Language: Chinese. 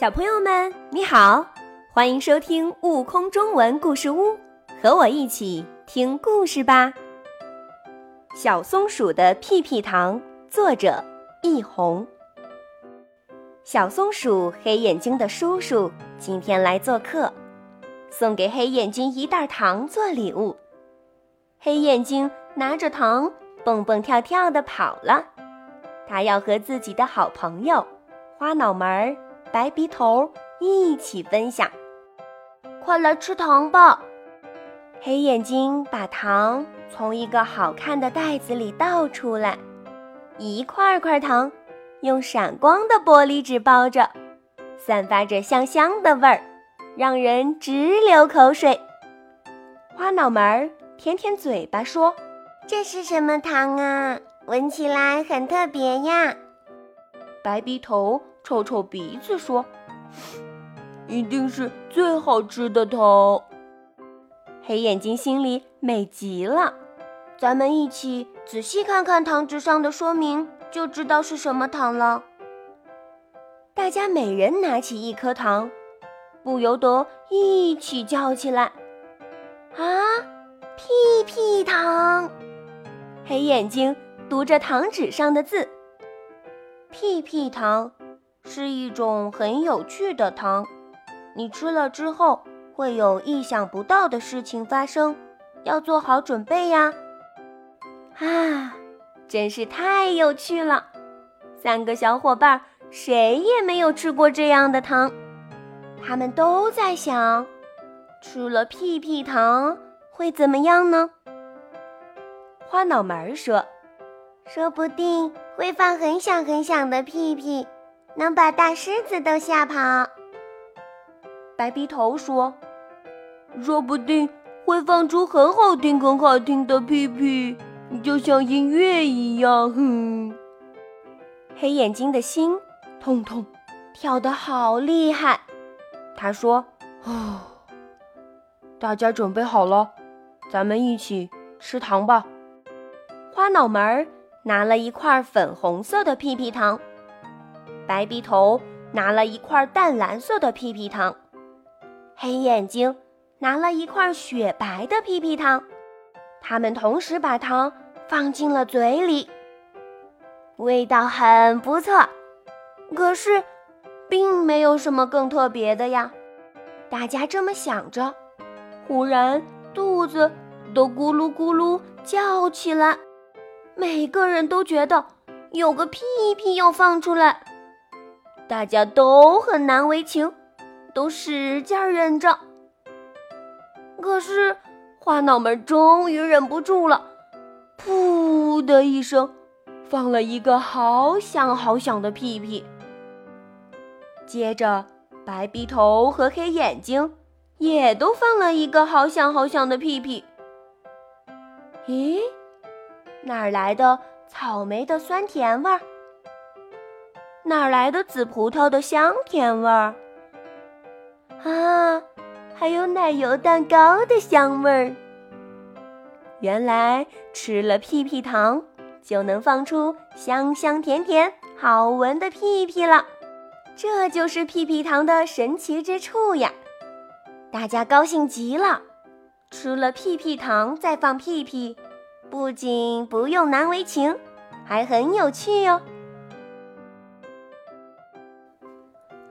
小朋友们，你好，欢迎收听《悟空中文故事屋》，和我一起听故事吧。小松鼠的屁屁糖，作者易红。小松鼠黑眼睛的叔叔今天来做客，送给黑眼睛一袋糖做礼物。黑眼睛拿着糖，蹦蹦跳跳的跑了。他要和自己的好朋友花脑门儿、白鼻头一起分享。快来吃糖吧！黑眼睛把糖从一个好看的袋子里倒出来，一块块糖用闪光的玻璃纸包着，散发着香香的味儿，让人直流口水。花脑门儿。舔舔嘴巴说：“这是什么糖啊？闻起来很特别呀。”白鼻头臭臭鼻子说：“一定是最好吃的糖。”黑眼睛心里美极了。咱们一起仔细看看糖纸上的说明，就知道是什么糖了。大家每人拿起一颗糖，不由得一起叫起来：“啊！”屁屁糖，黑眼睛读着糖纸上的字。屁屁糖是一种很有趣的糖，你吃了之后会有意想不到的事情发生，要做好准备呀！啊，真是太有趣了！三个小伙伴谁也没有吃过这样的糖，他们都在想，吃了屁屁糖。会怎么样呢？花脑门儿说：“说不定会放很响很响的屁屁，能把大狮子都吓跑。”白鼻头说：“说不定会放出很好听很好听的屁屁，就像音乐一样。”哼，黑眼睛的心痛痛跳得好厉害。他说：“哦，大家准备好了。”咱们一起吃糖吧。花脑门儿拿了一块粉红色的屁屁糖，白鼻头拿了一块淡蓝色的屁屁糖，黑眼睛拿了一块雪白的屁屁糖。他们同时把糖放进了嘴里，味道很不错，可是并没有什么更特别的呀。大家这么想着，忽然。肚子都咕噜咕噜叫起来，每个人都觉得有个屁屁要放出来，大家都很难为情，都使劲忍着。可是花脑门终于忍不住了，噗的一声，放了一个好响好响的屁屁。接着，白鼻头和黑眼睛。也都放了一个好响好响的屁屁。咦，哪儿来的草莓的酸甜味儿？哪来的紫葡萄的香甜味儿？啊，还有奶油蛋糕的香味儿。原来吃了屁屁糖就能放出香香甜甜、好闻的屁屁了。这就是屁屁糖的神奇之处呀！大家高兴极了，吃了屁屁糖再放屁屁，不仅不用难为情，还很有趣哟。